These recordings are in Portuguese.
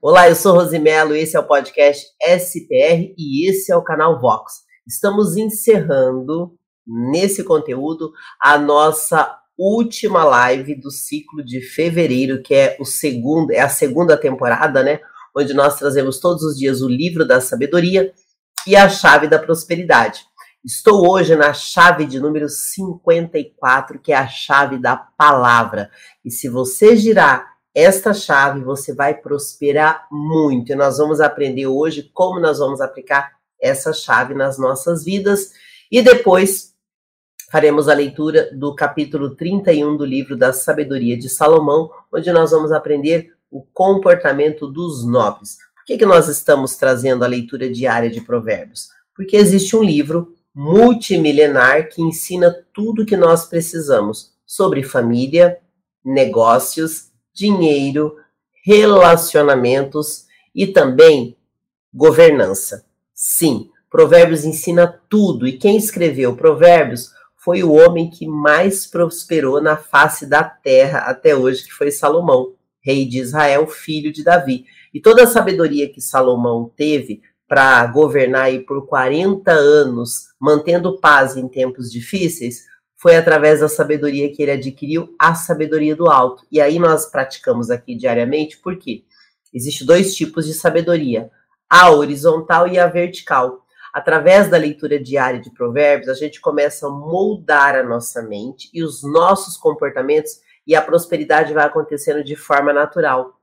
Olá, eu sou Rosimelo, esse é o podcast SPR e esse é o canal Vox. Estamos encerrando nesse conteúdo a nossa última live do ciclo de fevereiro, que é o segundo, é a segunda temporada, né? Onde nós trazemos todos os dias o livro da sabedoria e a chave da prosperidade. Estou hoje na chave de número 54, que é a chave da palavra. E se você girar esta chave você vai prosperar muito. E nós vamos aprender hoje como nós vamos aplicar essa chave nas nossas vidas. E depois faremos a leitura do capítulo 31 do livro da Sabedoria de Salomão, onde nós vamos aprender o comportamento dos nobres. Por que, que nós estamos trazendo a leitura diária de Provérbios? Porque existe um livro multimilenar que ensina tudo o que nós precisamos sobre família, negócios dinheiro, relacionamentos e também governança. Sim, Provérbios ensina tudo e quem escreveu Provérbios foi o homem que mais prosperou na face da terra até hoje, que foi Salomão, rei de Israel, filho de Davi. E toda a sabedoria que Salomão teve para governar aí por 40 anos, mantendo paz em tempos difíceis, foi através da sabedoria que ele adquiriu, a sabedoria do alto. E aí nós praticamos aqui diariamente, porque existe dois tipos de sabedoria, a horizontal e a vertical. Através da leitura diária de provérbios, a gente começa a moldar a nossa mente e os nossos comportamentos e a prosperidade vai acontecendo de forma natural.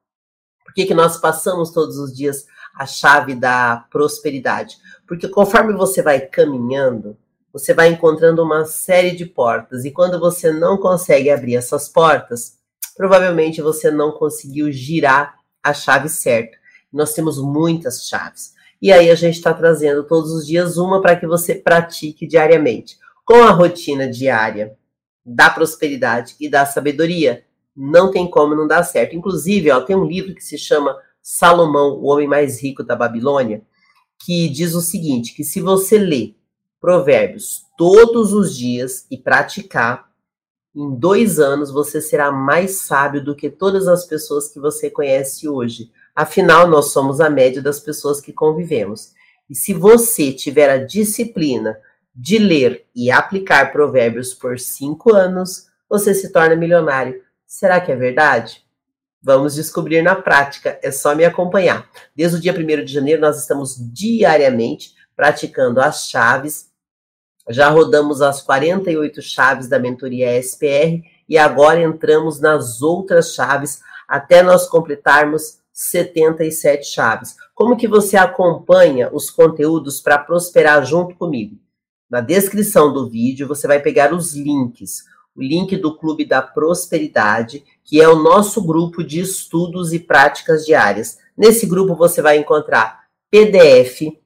Por que, que nós passamos todos os dias a chave da prosperidade? Porque conforme você vai caminhando, você vai encontrando uma série de portas. E quando você não consegue abrir essas portas, provavelmente você não conseguiu girar a chave certa. Nós temos muitas chaves. E aí a gente está trazendo todos os dias uma para que você pratique diariamente. Com a rotina diária da prosperidade e da sabedoria, não tem como não dar certo. Inclusive, ó, tem um livro que se chama Salomão, o homem mais rico da Babilônia, que diz o seguinte: que se você ler Provérbios todos os dias e praticar, em dois anos você será mais sábio do que todas as pessoas que você conhece hoje. Afinal, nós somos a média das pessoas que convivemos. E se você tiver a disciplina de ler e aplicar provérbios por cinco anos, você se torna milionário. Será que é verdade? Vamos descobrir na prática, é só me acompanhar. Desde o dia 1 de janeiro, nós estamos diariamente praticando as chaves já rodamos as 48 chaves da mentoria SPR e agora entramos nas outras chaves até nós completarmos 77 chaves. Como que você acompanha os conteúdos para prosperar junto comigo? Na descrição do vídeo você vai pegar os links. O link do Clube da Prosperidade, que é o nosso grupo de estudos e práticas diárias. Nesse grupo você vai encontrar PDF,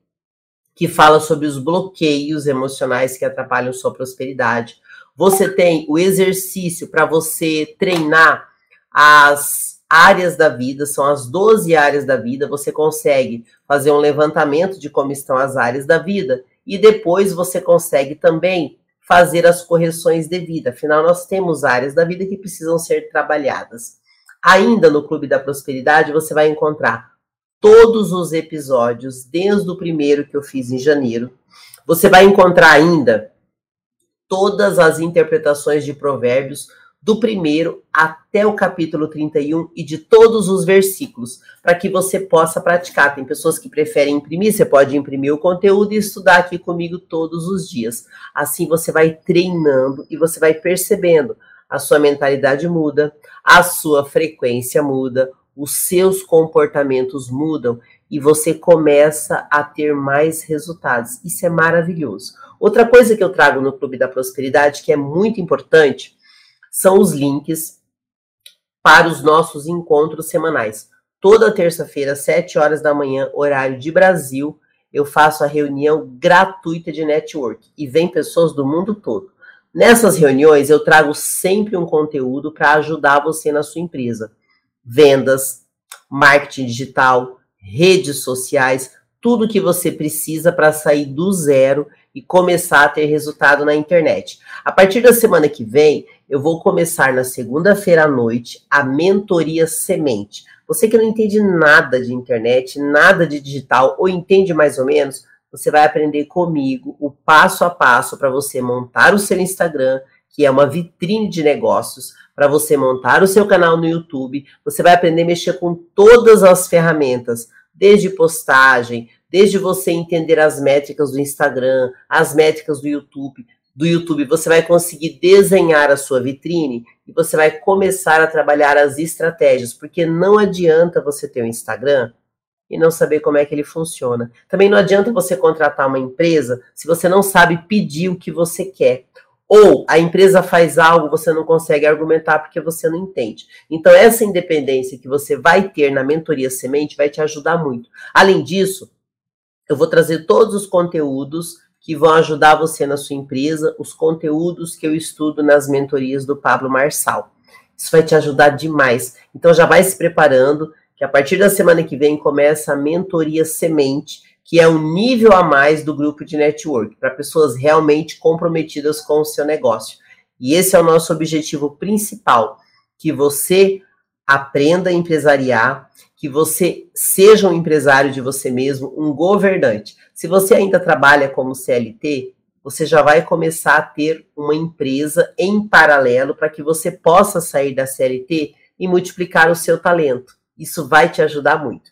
que fala sobre os bloqueios emocionais que atrapalham sua prosperidade. Você tem o exercício para você treinar as áreas da vida, são as 12 áreas da vida. Você consegue fazer um levantamento de como estão as áreas da vida e depois você consegue também fazer as correções devidas. Afinal, nós temos áreas da vida que precisam ser trabalhadas. Ainda no Clube da Prosperidade, você vai encontrar todos os episódios, desde o primeiro que eu fiz em janeiro. Você vai encontrar ainda todas as interpretações de Provérbios, do primeiro até o capítulo 31 e de todos os versículos, para que você possa praticar. Tem pessoas que preferem imprimir, você pode imprimir o conteúdo e estudar aqui comigo todos os dias. Assim você vai treinando e você vai percebendo. A sua mentalidade muda, a sua frequência muda, os seus comportamentos mudam e você começa a ter mais resultados. Isso é maravilhoso. Outra coisa que eu trago no Clube da Prosperidade, que é muito importante, são os links para os nossos encontros semanais. Toda terça-feira, às 7 horas da manhã, horário de Brasil, eu faço a reunião gratuita de network e vem pessoas do mundo todo. Nessas reuniões, eu trago sempre um conteúdo para ajudar você na sua empresa vendas, marketing digital, redes sociais, tudo que você precisa para sair do zero e começar a ter resultado na internet. A partir da semana que vem, eu vou começar na segunda-feira à noite a mentoria semente. Você que não entende nada de internet, nada de digital, ou entende mais ou menos, você vai aprender comigo o passo a passo para você montar o seu Instagram, que é uma vitrine de negócios, para você montar o seu canal no YouTube. Você vai aprender a mexer com todas as ferramentas, desde postagem, desde você entender as métricas do Instagram, as métricas do YouTube, do YouTube, você vai conseguir desenhar a sua vitrine e você vai começar a trabalhar as estratégias, porque não adianta você ter um Instagram e não saber como é que ele funciona. Também não adianta você contratar uma empresa se você não sabe pedir o que você quer. Ou a empresa faz algo, você não consegue argumentar porque você não entende. Então, essa independência que você vai ter na mentoria semente vai te ajudar muito. Além disso, eu vou trazer todos os conteúdos que vão ajudar você na sua empresa, os conteúdos que eu estudo nas mentorias do Pablo Marçal. Isso vai te ajudar demais. Então já vai se preparando, que a partir da semana que vem começa a mentoria semente, que é um nível a mais do grupo de network, para pessoas realmente comprometidas com o seu negócio. E esse é o nosso objetivo principal, que você aprenda a empresariar, que você seja um empresário de você mesmo, um governante. Se você ainda trabalha como CLT, você já vai começar a ter uma empresa em paralelo para que você possa sair da CLT e multiplicar o seu talento. Isso vai te ajudar muito.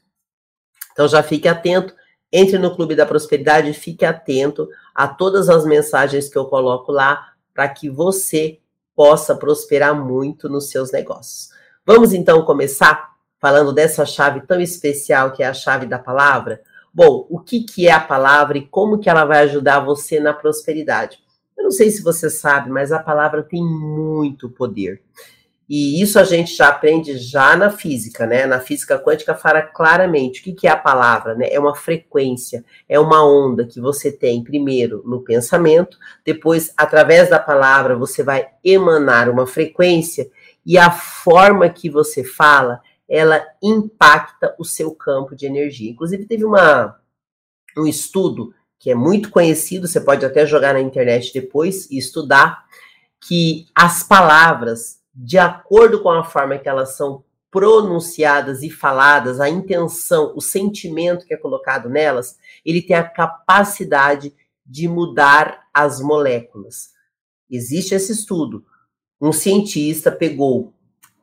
Então já fique atento, entre no Clube da Prosperidade, fique atento a todas as mensagens que eu coloco lá para que você possa prosperar muito nos seus negócios. Vamos então começar falando dessa chave tão especial que é a chave da palavra? Bom, o que, que é a palavra e como que ela vai ajudar você na prosperidade? Eu não sei se você sabe, mas a palavra tem muito poder. E isso a gente já aprende já na física, né? Na física quântica fala claramente o que, que é a palavra, né? É uma frequência, é uma onda que você tem primeiro no pensamento, depois, através da palavra, você vai emanar uma frequência, e a forma que você fala, ela impacta o seu campo de energia. Inclusive, teve uma, um estudo que é muito conhecido, você pode até jogar na internet depois e estudar, que as palavras de acordo com a forma que elas são pronunciadas e faladas, a intenção, o sentimento que é colocado nelas, ele tem a capacidade de mudar as moléculas. Existe esse estudo. Um cientista pegou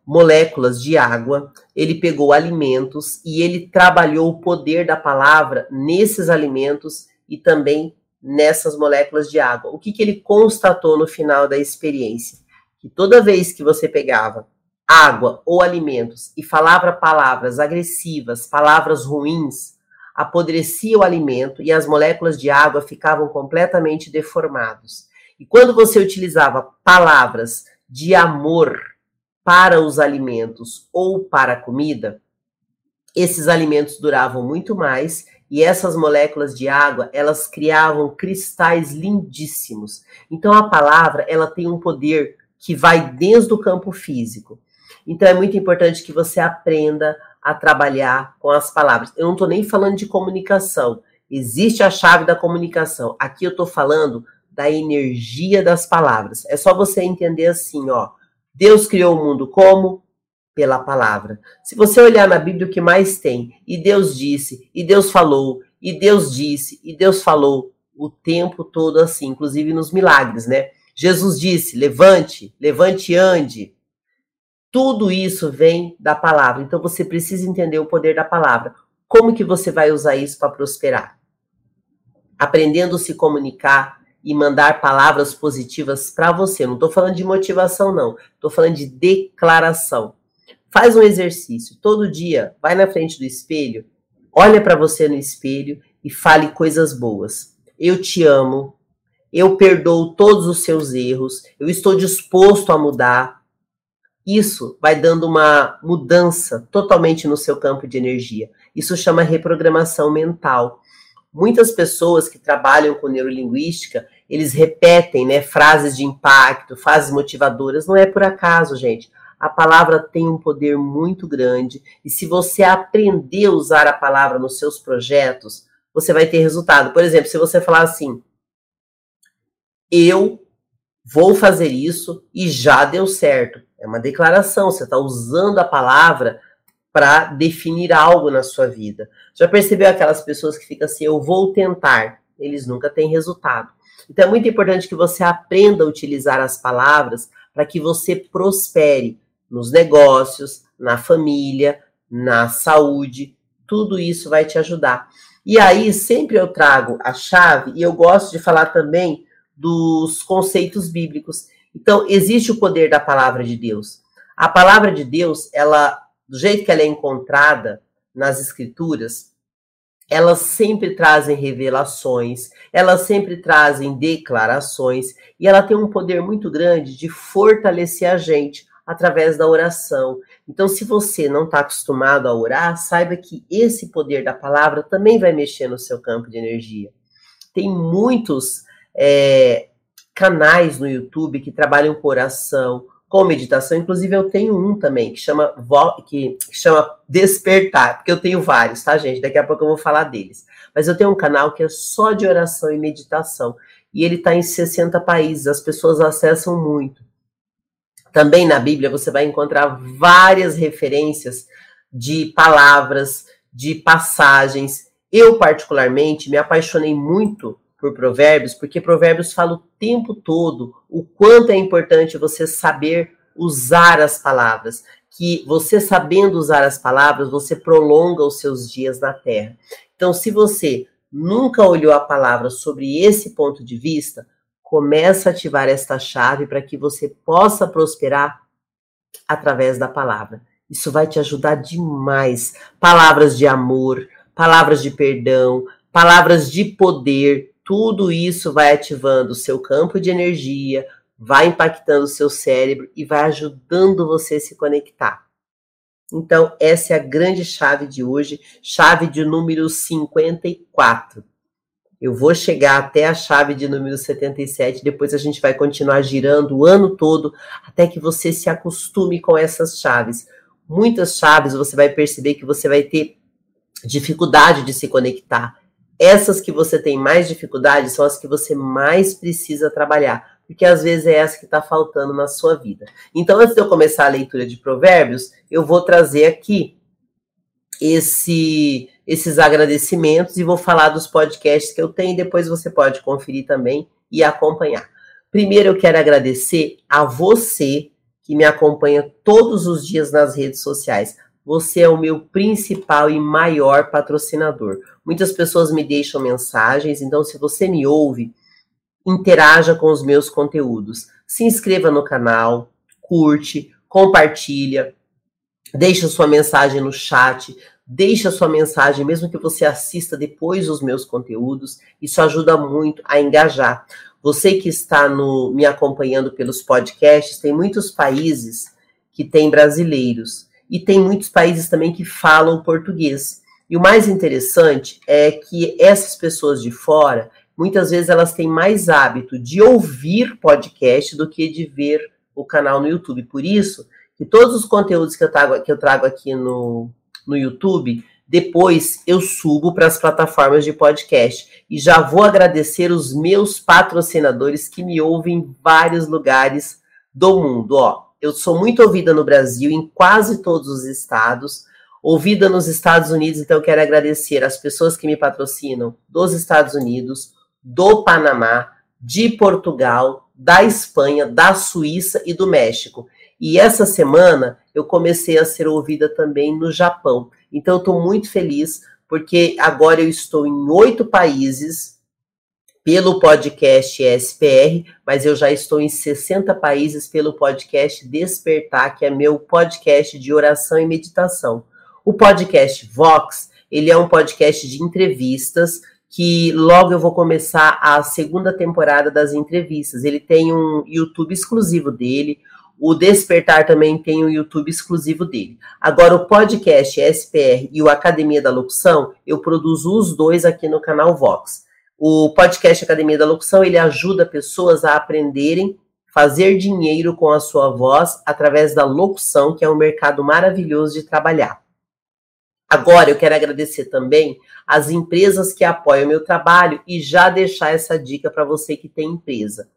moléculas de água, ele pegou alimentos e ele trabalhou o poder da palavra nesses alimentos e também nessas moléculas de água. O que, que ele constatou no final da experiência? Que toda vez que você pegava água ou alimentos e falava palavras agressivas, palavras ruins, apodrecia o alimento e as moléculas de água ficavam completamente deformados. E quando você utilizava palavras de amor para os alimentos ou para a comida, esses alimentos duravam muito mais e essas moléculas de água, elas criavam cristais lindíssimos. Então a palavra, ela tem um poder que vai desde o campo físico. Então é muito importante que você aprenda a trabalhar com as palavras. Eu não estou nem falando de comunicação. Existe a chave da comunicação. Aqui eu estou falando da energia das palavras. É só você entender assim, ó. Deus criou o mundo como? Pela palavra. Se você olhar na Bíblia o que mais tem, e Deus disse, e Deus falou, e Deus disse, e Deus falou, o tempo todo assim, inclusive nos milagres, né? Jesus disse: levante, levante e ande. Tudo isso vem da palavra. Então você precisa entender o poder da palavra. Como que você vai usar isso para prosperar? Aprendendo a se comunicar e mandar palavras positivas para você. Não estou falando de motivação, não. Estou falando de declaração. Faz um exercício. Todo dia, vai na frente do espelho, olha para você no espelho e fale coisas boas. Eu te amo, eu perdoo todos os seus erros, eu estou disposto a mudar. Isso vai dando uma mudança totalmente no seu campo de energia. Isso chama reprogramação mental. Muitas pessoas que trabalham com neurolinguística, eles repetem né, frases de impacto, frases motivadoras. Não é por acaso, gente. A palavra tem um poder muito grande e se você aprender a usar a palavra nos seus projetos, você vai ter resultado. Por exemplo, se você falar assim, eu vou fazer isso e já deu certo. É uma declaração, você está usando a palavra para definir algo na sua vida. Já percebeu aquelas pessoas que ficam assim, eu vou tentar, eles nunca têm resultado. Então é muito importante que você aprenda a utilizar as palavras para que você prospere nos negócios, na família, na saúde, tudo isso vai te ajudar. E aí sempre eu trago a chave e eu gosto de falar também dos conceitos bíblicos. Então existe o poder da palavra de Deus. A palavra de Deus, ela do jeito que ela é encontrada nas escrituras, elas sempre trazem revelações, elas sempre trazem declarações, e ela tem um poder muito grande de fortalecer a gente através da oração. Então, se você não está acostumado a orar, saiba que esse poder da palavra também vai mexer no seu campo de energia. Tem muitos é, canais no YouTube que trabalham com oração, com meditação. Inclusive, eu tenho um também que chama, que chama Despertar, porque eu tenho vários, tá, gente? Daqui a pouco eu vou falar deles. Mas eu tenho um canal que é só de oração e meditação. E ele está em 60 países, as pessoas acessam muito. Também na Bíblia você vai encontrar várias referências de palavras, de passagens. Eu, particularmente, me apaixonei muito por Provérbios, porque Provérbios fala o tempo todo o quanto é importante você saber usar as palavras, que você sabendo usar as palavras, você prolonga os seus dias na terra. Então, se você nunca olhou a palavra sobre esse ponto de vista, começa a ativar esta chave para que você possa prosperar através da palavra. Isso vai te ajudar demais. Palavras de amor, palavras de perdão, palavras de poder, tudo isso vai ativando o seu campo de energia, vai impactando o seu cérebro e vai ajudando você a se conectar. Então, essa é a grande chave de hoje, chave de número 54. Eu vou chegar até a chave de número 77, depois a gente vai continuar girando o ano todo até que você se acostume com essas chaves. Muitas chaves você vai perceber que você vai ter dificuldade de se conectar essas que você tem mais dificuldade são as que você mais precisa trabalhar, porque às vezes é essa que está faltando na sua vida. Então, antes de eu começar a leitura de Provérbios, eu vou trazer aqui esse, esses agradecimentos e vou falar dos podcasts que eu tenho. Depois você pode conferir também e acompanhar. Primeiro, eu quero agradecer a você que me acompanha todos os dias nas redes sociais. Você é o meu principal e maior patrocinador. Muitas pessoas me deixam mensagens, então se você me ouve, interaja com os meus conteúdos. Se inscreva no canal, curte, compartilha, deixa sua mensagem no chat, deixa sua mensagem, mesmo que você assista depois os meus conteúdos, isso ajuda muito a engajar. Você que está no, me acompanhando pelos podcasts, tem muitos países que têm brasileiros e tem muitos países também que falam português. E o mais interessante é que essas pessoas de fora, muitas vezes elas têm mais hábito de ouvir podcast do que de ver o canal no YouTube. Por isso, que todos os conteúdos que eu trago, que eu trago aqui no, no YouTube, depois eu subo para as plataformas de podcast. E já vou agradecer os meus patrocinadores que me ouvem em vários lugares do mundo. Ó, eu sou muito ouvida no Brasil, em quase todos os estados ouvida nos Estados Unidos, então eu quero agradecer as pessoas que me patrocinam dos Estados Unidos, do Panamá, de Portugal, da Espanha, da Suíça e do México. E essa semana eu comecei a ser ouvida também no Japão. Então eu estou muito feliz porque agora eu estou em oito países pelo podcast SPR, mas eu já estou em 60 países pelo podcast Despertar, que é meu podcast de oração e meditação. O podcast Vox, ele é um podcast de entrevistas que logo eu vou começar a segunda temporada das entrevistas. Ele tem um YouTube exclusivo dele. O Despertar também tem um YouTube exclusivo dele. Agora, o podcast SPR e o Academia da Locução, eu produzo os dois aqui no canal Vox. O podcast Academia da Locução, ele ajuda pessoas a aprenderem fazer dinheiro com a sua voz através da locução, que é um mercado maravilhoso de trabalhar. Agora, eu quero agradecer também as empresas que apoiam o meu trabalho e já deixar essa dica para você que tem empresa.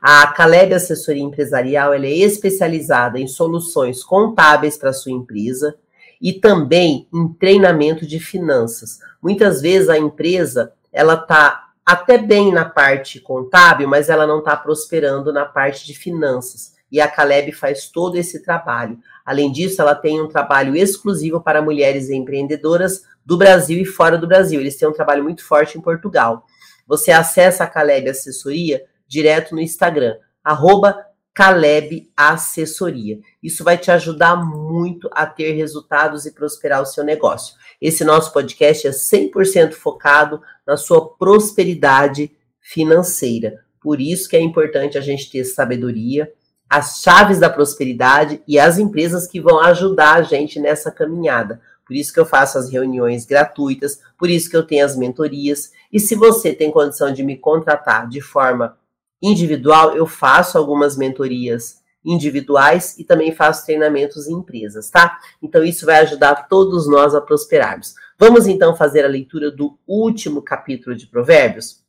A Caleb Assessoria Empresarial é especializada em soluções contábeis para sua empresa e também em treinamento de finanças. Muitas vezes a empresa ela está até bem na parte contábil, mas ela não está prosperando na parte de finanças. E a Caleb faz todo esse trabalho. Além disso, ela tem um trabalho exclusivo para mulheres empreendedoras do Brasil e fora do Brasil. Eles têm um trabalho muito forte em Portugal. Você acessa a Caleb Assessoria direto no Instagram, arroba Caleb Assessoria. Isso vai te ajudar muito a ter resultados e prosperar o seu negócio. Esse nosso podcast é 100% focado na sua prosperidade financeira. Por isso que é importante a gente ter sabedoria, as chaves da prosperidade e as empresas que vão ajudar a gente nessa caminhada. Por isso que eu faço as reuniões gratuitas, por isso que eu tenho as mentorias. E se você tem condição de me contratar de forma individual, eu faço algumas mentorias individuais e também faço treinamentos em empresas, tá? Então isso vai ajudar todos nós a prosperarmos. Vamos então fazer a leitura do último capítulo de Provérbios?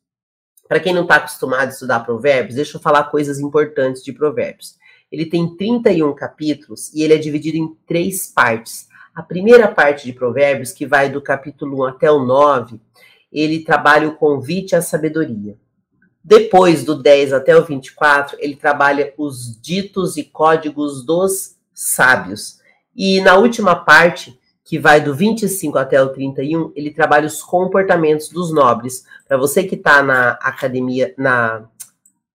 Para quem não está acostumado a estudar Provérbios, deixa eu falar coisas importantes de Provérbios. Ele tem 31 capítulos e ele é dividido em três partes. A primeira parte de Provérbios, que vai do capítulo 1 até o 9, ele trabalha o convite à sabedoria. Depois do 10 até o 24, ele trabalha os ditos e códigos dos sábios. E na última parte, que vai do 25 até o 31, ele trabalha os comportamentos dos nobres. Para você que está na academia, na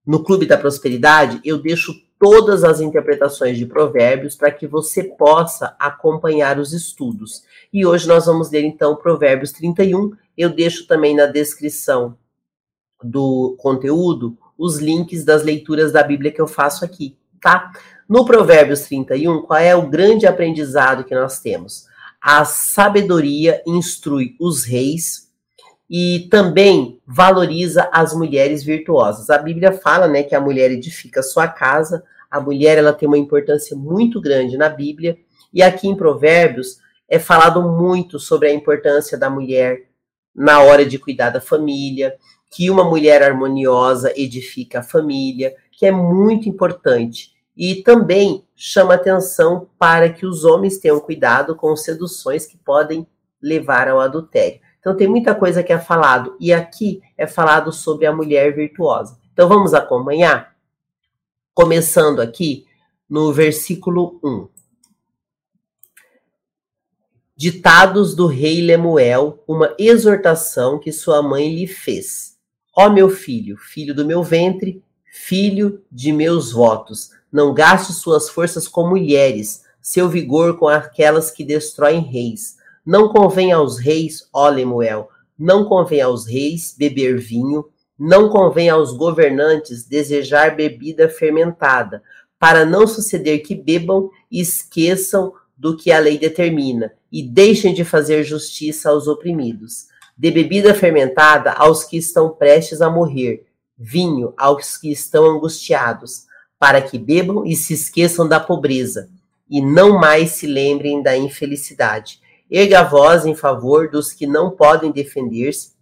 no Clube da Prosperidade, eu deixo todas as interpretações de Provérbios para que você possa acompanhar os estudos. E hoje nós vamos ler então Provérbios 31. Eu deixo também na descrição do conteúdo os links das leituras da Bíblia que eu faço aqui, tá? No Provérbios 31, qual é o grande aprendizado que nós temos? A sabedoria instrui os reis e também valoriza as mulheres virtuosas. A Bíblia fala, né, que a mulher edifica sua casa, a mulher ela tem uma importância muito grande na Bíblia, e aqui em Provérbios é falado muito sobre a importância da mulher na hora de cuidar da família, que uma mulher harmoniosa edifica a família, que é muito importante. E também chama atenção para que os homens tenham cuidado com seduções que podem levar ao adultério. Então tem muita coisa que é falado e aqui é falado sobre a mulher virtuosa. Então vamos acompanhar, começando aqui no versículo 1. Ditados do rei Lemuel, uma exortação que sua mãe lhe fez. Ó meu filho, filho do meu ventre, filho de meus votos, não gaste suas forças com mulheres, seu vigor com aquelas que destroem reis. Não convém aos reis, ó Lemuel, não convém aos reis beber vinho, não convém aos governantes desejar bebida fermentada, para não suceder que bebam e esqueçam do que a lei determina, e deixem de fazer justiça aos oprimidos de bebida fermentada aos que estão prestes a morrer, vinho aos que estão angustiados, para que bebam e se esqueçam da pobreza, e não mais se lembrem da infelicidade. Erga a voz em favor dos que não podem defender-se,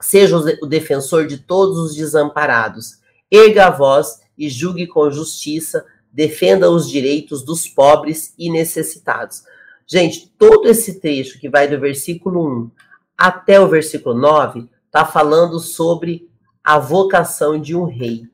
seja o defensor de todos os desamparados. Erga a voz e julgue com justiça, defenda os direitos dos pobres e necessitados. Gente, todo esse trecho que vai do versículo 1 até o versículo 9, está falando sobre a vocação de um rei.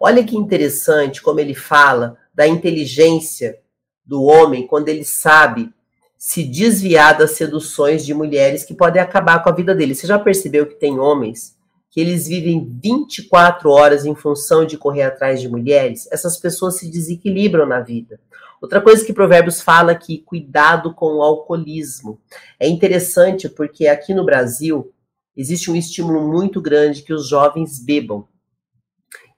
Olha que interessante como ele fala da inteligência do homem quando ele sabe se desviar das seduções de mulheres que podem acabar com a vida dele. Você já percebeu que tem homens que eles vivem 24 horas em função de correr atrás de mulheres? Essas pessoas se desequilibram na vida. Outra coisa que Provérbios fala é que cuidado com o alcoolismo. É interessante porque aqui no Brasil existe um estímulo muito grande que os jovens bebam.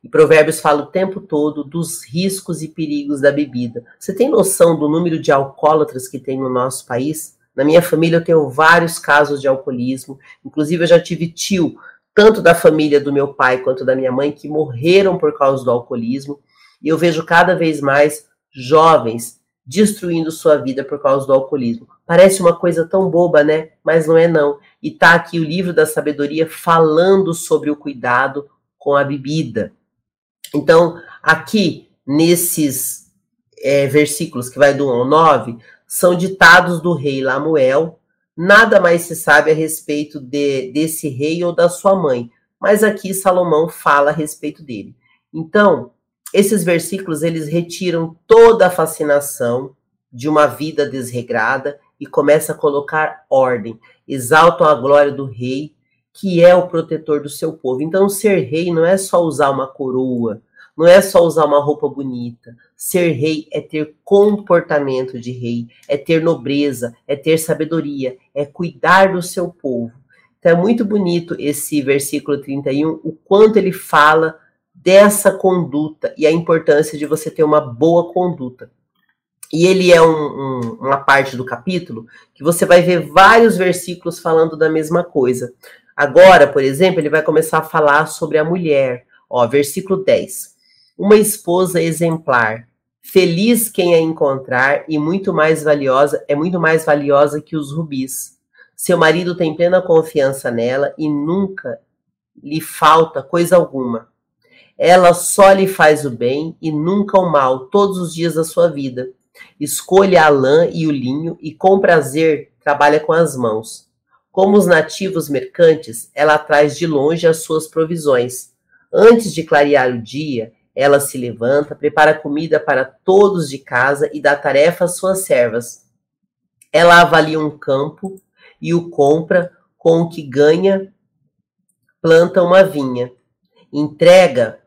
E Provérbios fala o tempo todo dos riscos e perigos da bebida. Você tem noção do número de alcoólatras que tem no nosso país? Na minha família eu tenho vários casos de alcoolismo. Inclusive eu já tive tio, tanto da família do meu pai quanto da minha mãe, que morreram por causa do alcoolismo. E eu vejo cada vez mais jovens destruindo sua vida por causa do alcoolismo. Parece uma coisa tão boba, né? Mas não é não. E tá aqui o livro da sabedoria falando sobre o cuidado com a bebida. Então, aqui nesses é, versículos que vai do 1 ao 9, são ditados do rei Lamuel. Nada mais se sabe a respeito de, desse rei ou da sua mãe, mas aqui Salomão fala a respeito dele. Então, esses versículos eles retiram toda a fascinação de uma vida desregrada e começa a colocar ordem, exaltam a glória do rei, que é o protetor do seu povo. Então, ser rei não é só usar uma coroa, não é só usar uma roupa bonita. Ser rei é ter comportamento de rei, é ter nobreza, é ter sabedoria, é cuidar do seu povo. Então é muito bonito esse versículo 31, o quanto ele fala dessa conduta e a importância de você ter uma boa conduta. E ele é um, um, uma parte do capítulo que você vai ver vários versículos falando da mesma coisa. Agora, por exemplo, ele vai começar a falar sobre a mulher. Ó, versículo 10. Uma esposa exemplar, feliz quem a encontrar e muito mais valiosa, é muito mais valiosa que os rubis. Seu marido tem plena confiança nela e nunca lhe falta coisa alguma. Ela só lhe faz o bem e nunca o mal todos os dias da sua vida. Escolha a lã e o linho e com prazer trabalha com as mãos. Como os nativos mercantes, ela traz de longe as suas provisões. Antes de clarear o dia, ela se levanta, prepara comida para todos de casa e dá tarefa às suas servas. Ela avalia um campo e o compra com o que ganha, planta uma vinha. Entrega,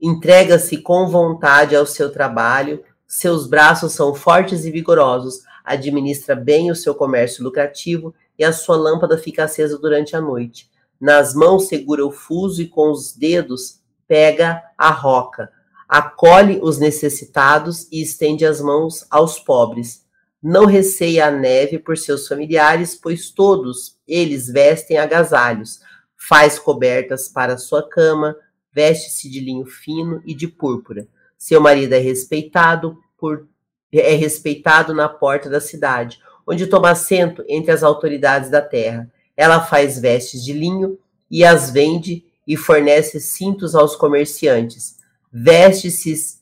entrega-se com vontade ao seu trabalho, seus braços são fortes e vigorosos, administra bem o seu comércio lucrativo e a sua lâmpada fica acesa durante a noite. Nas mãos segura o fuso e com os dedos pega a roca, acolhe os necessitados e estende as mãos aos pobres. Não receia a neve por seus familiares, pois todos eles vestem agasalhos. Faz cobertas para sua cama, veste-se de linho fino e de púrpura. Seu marido é respeitado por é respeitado na porta da cidade, onde toma assento entre as autoridades da terra. Ela faz vestes de linho e as vende e fornece cintos aos comerciantes. Veste-se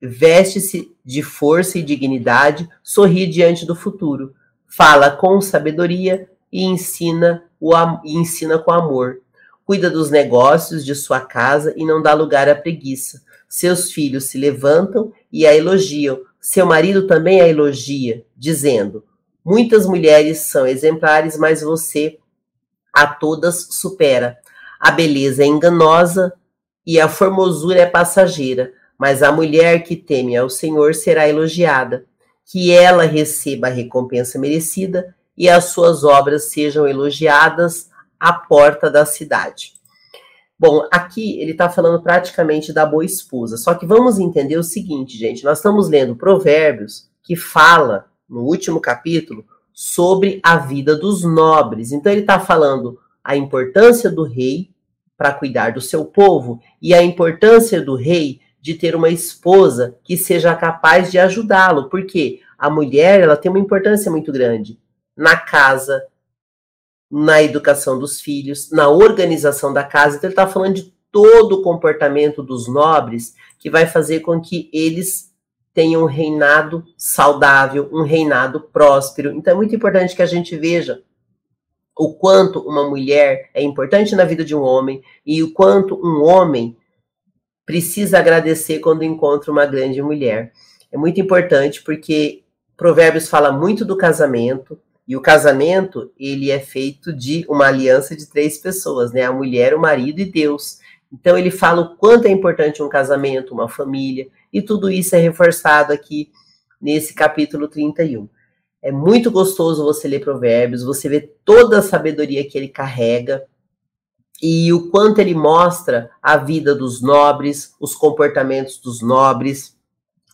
veste-se de força e dignidade, sorri diante do futuro, fala com sabedoria e ensina, o, e ensina com amor. Cuida dos negócios de sua casa e não dá lugar à preguiça. Seus filhos se levantam e a elogiam. Seu marido também a elogia, dizendo: Muitas mulheres são exemplares, mas você a todas supera. A beleza é enganosa e a formosura é passageira, mas a mulher que teme ao Senhor será elogiada. Que ela receba a recompensa merecida e as suas obras sejam elogiadas à porta da cidade. Bom, aqui ele está falando praticamente da boa esposa. Só que vamos entender o seguinte, gente: nós estamos lendo Provérbios que fala, no último capítulo, sobre a vida dos nobres. Então ele está falando a importância do rei para cuidar do seu povo e a importância do rei de ter uma esposa que seja capaz de ajudá-lo, porque a mulher ela tem uma importância muito grande na casa, na educação dos filhos, na organização da casa. Então ele está falando de todo o comportamento dos nobres que vai fazer com que eles tenham um reinado saudável, um reinado próspero. Então é muito importante que a gente veja o quanto uma mulher é importante na vida de um homem e o quanto um homem precisa agradecer quando encontra uma grande mulher. É muito importante porque Provérbios fala muito do casamento e o casamento ele é feito de uma aliança de três pessoas, né? A mulher, o marido e Deus. Então ele fala o quanto é importante um casamento, uma família, e tudo isso é reforçado aqui nesse capítulo 31. É muito gostoso você ler Provérbios, você vê toda a sabedoria que ele carrega e o quanto ele mostra a vida dos nobres, os comportamentos dos nobres,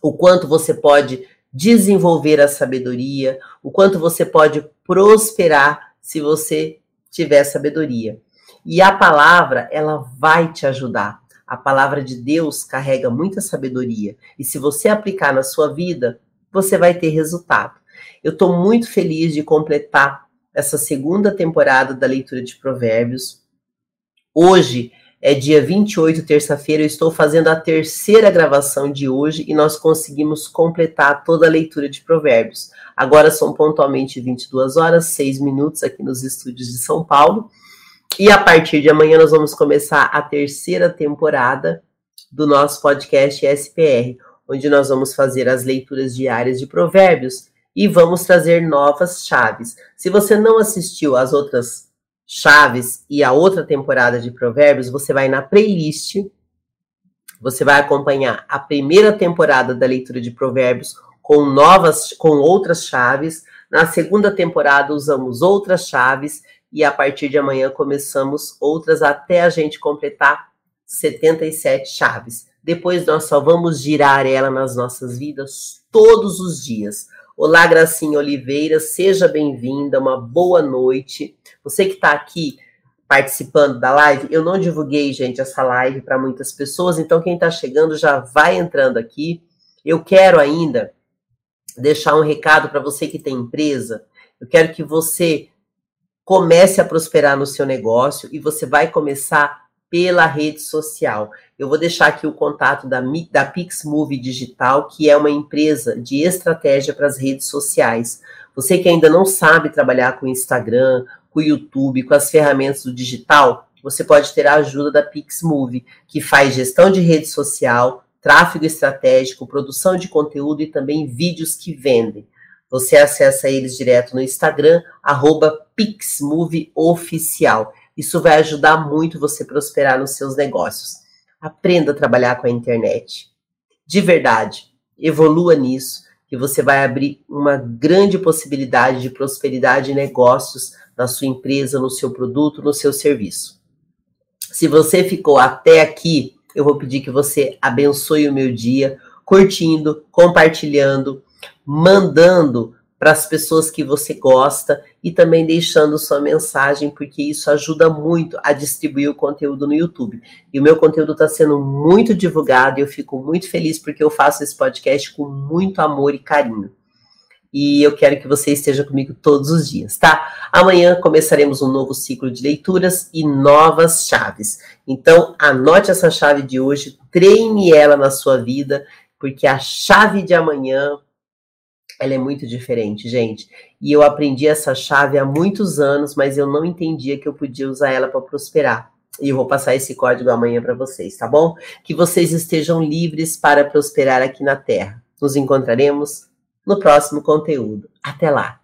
o quanto você pode desenvolver a sabedoria, o quanto você pode prosperar se você tiver sabedoria. E a palavra, ela vai te ajudar. A palavra de Deus carrega muita sabedoria. E se você aplicar na sua vida, você vai ter resultado. Eu estou muito feliz de completar essa segunda temporada da leitura de Provérbios. Hoje É dia 28, terça-feira. Eu estou fazendo a terceira gravação de hoje e nós conseguimos completar toda a leitura de Provérbios. Agora são pontualmente 22 horas, 6 minutos aqui nos estúdios de São Paulo. E a partir de amanhã nós vamos começar a terceira temporada do nosso podcast SPR, onde nós vamos fazer as leituras diárias de Provérbios e vamos trazer novas chaves. Se você não assistiu às outras chaves e a outra temporada de Provérbios, você vai na playlist, você vai acompanhar a primeira temporada da leitura de Provérbios com novas, com outras chaves. Na segunda temporada usamos outras chaves e a partir de amanhã começamos outras até a gente completar 77 chaves. Depois nós só vamos girar ela nas nossas vidas todos os dias. Olá, Gracinha Oliveira, seja bem-vinda, uma boa noite. Você que está aqui participando da live, eu não divulguei, gente, essa live para muitas pessoas, então quem está chegando já vai entrando aqui. Eu quero ainda deixar um recado para você que tem empresa. Eu quero que você comece a prosperar no seu negócio e você vai começar pela rede social. Eu vou deixar aqui o contato da, da PixMove Digital, que é uma empresa de estratégia para as redes sociais. Você que ainda não sabe trabalhar com Instagram, com o YouTube, com as ferramentas do digital, você pode ter a ajuda da PixMove, que faz gestão de rede social, tráfego estratégico, produção de conteúdo e também vídeos que vendem. Você acessa eles direto no Instagram, arroba. Isso vai ajudar muito você prosperar nos seus negócios. Aprenda a trabalhar com a internet. De verdade, evolua nisso, que você vai abrir uma grande possibilidade de prosperidade e negócios na sua empresa, no seu produto, no seu serviço. Se você ficou até aqui, eu vou pedir que você abençoe o meu dia, curtindo, compartilhando, mandando para as pessoas que você gosta e também deixando sua mensagem, porque isso ajuda muito a distribuir o conteúdo no YouTube. E o meu conteúdo está sendo muito divulgado e eu fico muito feliz porque eu faço esse podcast com muito amor e carinho. E eu quero que você esteja comigo todos os dias, tá? Amanhã começaremos um novo ciclo de leituras e novas chaves. Então, anote essa chave de hoje, treine ela na sua vida, porque a chave de amanhã ela é muito diferente, gente. E eu aprendi essa chave há muitos anos, mas eu não entendia que eu podia usar ela para prosperar. E eu vou passar esse código amanhã para vocês, tá bom? Que vocês estejam livres para prosperar aqui na Terra. Nos encontraremos no próximo conteúdo. Até lá!